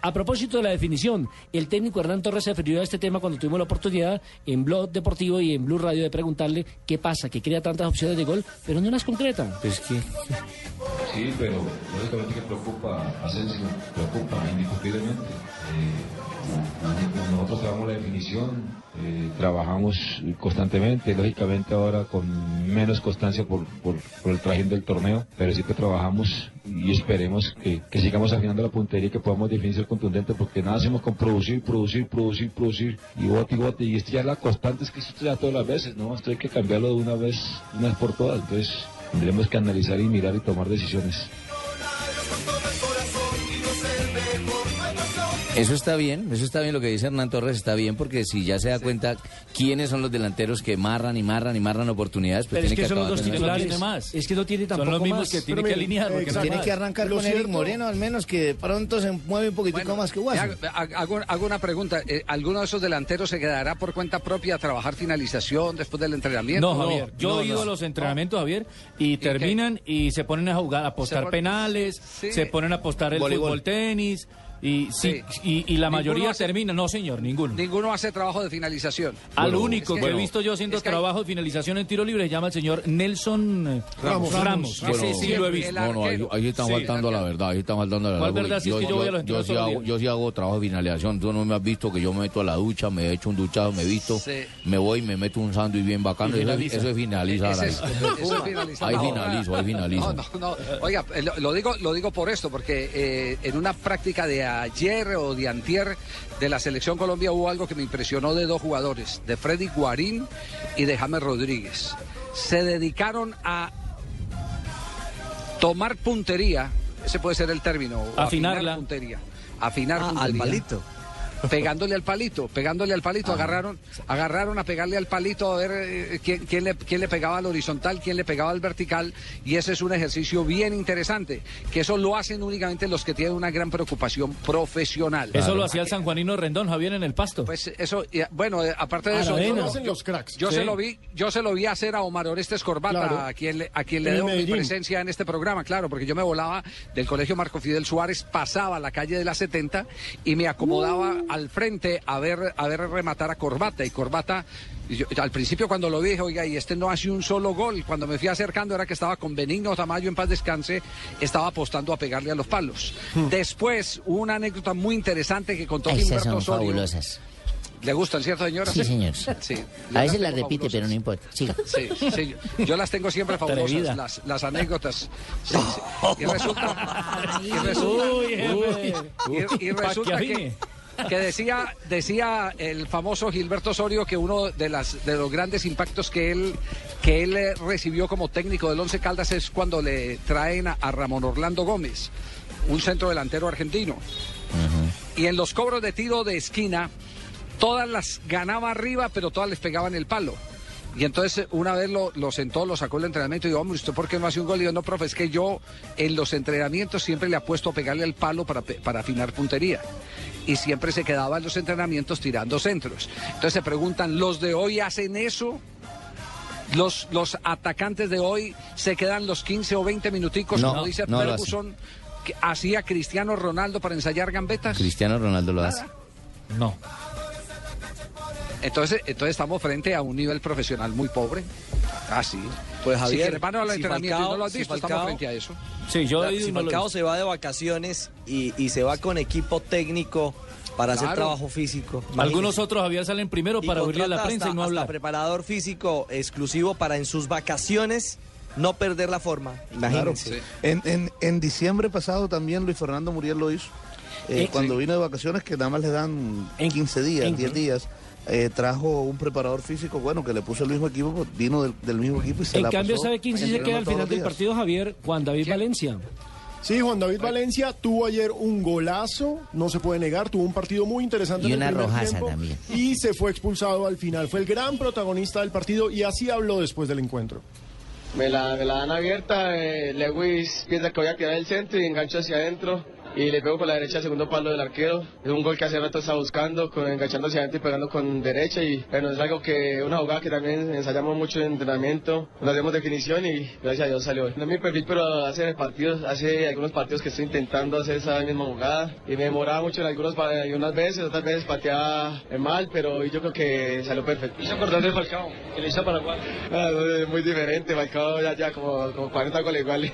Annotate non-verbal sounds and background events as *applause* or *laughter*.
A propósito de la definición, el técnico Hernán Torres se refirió a este tema cuando tuvimos la oportunidad en Blog Deportivo y en Blue Radio de preguntarle qué pasa, que crea tantas opciones de gol, pero no las concreta. Es que... Sí, pero lógicamente que preocupa, Asensio, preocupa indiscutiblemente. Eh, nosotros trabajamos la definición, eh, trabajamos constantemente, lógicamente ahora con menos constancia por, por, el trajín del torneo, pero que trabajamos y esperemos que, que sigamos afinando la puntería y que podamos definir ser contundente porque nada hacemos con producir, producir, producir, producir y bote y bote y esto ya es la constante, es que esto ya todas las veces, ¿no? Esto hay que cambiarlo de una vez, una vez por todas, entonces tendremos que analizar y mirar y tomar decisiones. Eso está bien, eso está bien lo que dice Hernán Torres, está bien porque si ya se da cuenta quiénes son los delanteros que marran y marran y marran oportunidades, pues Pero es tiene que son los acabar dos titulares. más. Es que no tiene tampoco Son los mismos más. que tiene Pero que mire, alinear. no Tiene más. que arrancar Lo con Eric cierto- Moreno, al menos que de pronto se mueve un poquitico Bueno, más que Guaso. hago- hago una pregunta. Eh, ¿Alguno de esos delanteros se quedará por cuenta propia a trabajar finalización después del entrenamiento? No, Javier. Yo no, he ido no. a los entrenamientos, Javier, y terminan y se ponen a jugar, a apostar ponen- penales, Sí. se ponen a apostar el Voleibol. fútbol tenis. Y, sí, Sí. y, y la mayoría hace- termina, no señor, ninguno. Ninguno hace trabajo de finalización. Al Bueno, único es que, que- he visto yo haciendo es que hay- trabajo de finalización en tiro libre se llama el señor Nelson eh, Ramos. Ramos. Ramos. Ese sí lo he visto. El No, no, ahí, están Sí, faltando la verdad, ahí están faltando la ¿Cuál verdad. Si es que yo voy a los yo, sí hago, días. yo sí hago trabajo de finalización, tú no me has visto que yo me meto a la ducha, me echo un duchado, me visto, Sí. me voy, me meto un sándwich bien bacano, Y eso, finaliza. eso es finalizar es-. *laughs* Ahí No, finalizo, ahí finalizo. No, no, no. Oiga, eh, lo, lo digo, lo digo por esto, porque eh, en una práctica de ayer o de antier de la Selección Colombia hubo algo que me impresionó de dos jugadores, de Freddy Guarín y de James Rodríguez. Se dedicaron a tomar puntería, ese puede ser el término, o afinar Afinarla. puntería. Afinar Ah, al puntería. Pegándole al palito, pegándole al Ah. palito, agarraron, agarraron a pegarle al palito a ver eh, quién, quién le, quién le pegaba al horizontal, quién le pegaba al vertical, y ese es un ejercicio bien interesante, que eso lo hacen únicamente los que tienen una gran preocupación profesional. Eso lo hacía el sanjuanino Rendón, Javier, en el pasto. Pues eso, y, bueno, eh, aparte de eso, Aravena. Eso yo, lo hacen los cracks. yo Sí. se lo vi, yo se lo vi hacer a Omar Orestes Corbata, Claro. a quien le, a quien le debo mi presencia en este programa, claro, porque yo me volaba del colegio Marco Fidel Suárez, pasaba la calle de la 70 y me acomodaba Uh. Al frente a ver, a ver rematar a Corbata. Y Corbata, yo- al principio cuando lo vi dije, oiga, y este no hace un solo gol. Cuando me fui acercando era que estaba con Benigno Tamayo en paz descanse, estaba apostando a pegarle a los palos. Hmm. Después, hubo una anécdota muy interesante que contó Esas Gilberto son Osorio. fabulosas. ¿Le gustan, cierto, señora? Sí, señor. Sí. A veces Yo las tengo repite, fabulosas. pero no importa. Siga. *laughs* Sí, sí, yo, yo las tengo siempre fabulosas, las, las anécdotas. Sí, sí. Y resulta, *laughs* y resulta, Uy, y- y resulta que que, decía, decía el famoso Gilberto Osorio que uno de las de los grandes impactos que él que él eh, recibió como técnico del Once Caldas es cuando le traen a, a Ramón Orlando Gómez, un centro delantero argentino. Y en los cobros de tiro de esquina, todas las ganaba arriba, pero todas les pegaban el palo. Y entonces una vez lo, lo sentó, lo sacó el entrenamiento y dijo, hombre, ¿usted por qué no hace un gol? Y yo, no, profe, es que yo en los entrenamientos siempre le apuesto a pegarle al palo para, para afinar puntería. Y siempre se quedaba en los entrenamientos tirando centros. Entonces se preguntan, ¿los de hoy hacen eso? Los, los atacantes de hoy se quedan los 15 o 20 minuticos, No, como dice no Ferguson, hacía Cristiano Ronaldo para ensayar gambetas. Cristiano Ronaldo lo hace. No. Entonces, entonces estamos frente a un nivel profesional muy pobre. Ah, sí. Pues Javier, si van al si entrenamiento y Falcao- no lo has si visto, Falcao- estamos frente a eso. Sí, yo he ido si y no lo he Falcao visto. se va de vacaciones y, y se va con equipo técnico para hacer Claro. trabajo físico. Algunos imagínese. otros, Javier, salen primero Y para oírle a la prensa y hasta- no hasta hablar. preparador físico exclusivo para en sus vacaciones no perder la forma. Imagínense. Sí. En, en, en diciembre pasado también Luis Fernando Muriel lo hizo. Eh, Eh, cuando vino de vacaciones, que nada más le dan En- 15 días, en- 10 días, eh, trajo un preparador físico, bueno, que le puso el mismo equipo, pues, vino del, del mismo equipo y se En la cambio, pasó ¿sabe quién sí se queda al final del partido, Javier? Juan David Valencia. Sí, Juan David Valencia tuvo ayer un golazo, no se puede negar, tuvo un partido muy interesante Y en el una rojaza tiempo también. y se fue expulsado al final. Fue el gran protagonista del partido y así habló después del encuentro. Me la, me la dan abierta, eh, Lewis piensa que voy a tirar el centro y engancho hacia adentro y le pego por la derecha al segundo palo del arquero. Es un gol que hace rato estaba buscando, con, enganchando hacia adentro y pegando con derecha y bueno, es algo que, una jugada que también ensayamos mucho en entrenamiento, nos hacemos definición y gracias a Dios salió. No es mi perfil, pero hace partidos, hace algunos partidos que estoy intentando hacer esa misma jugada y me demoraba mucho en algunos, algunas veces, otras veces pateaba mal, pero yo creo que salió perfecto. ¿Hizo acordar de Falcao, que le hizo Paraguay? Ah, muy diferente, Falcao ya, ya como, como 40 goles iguales.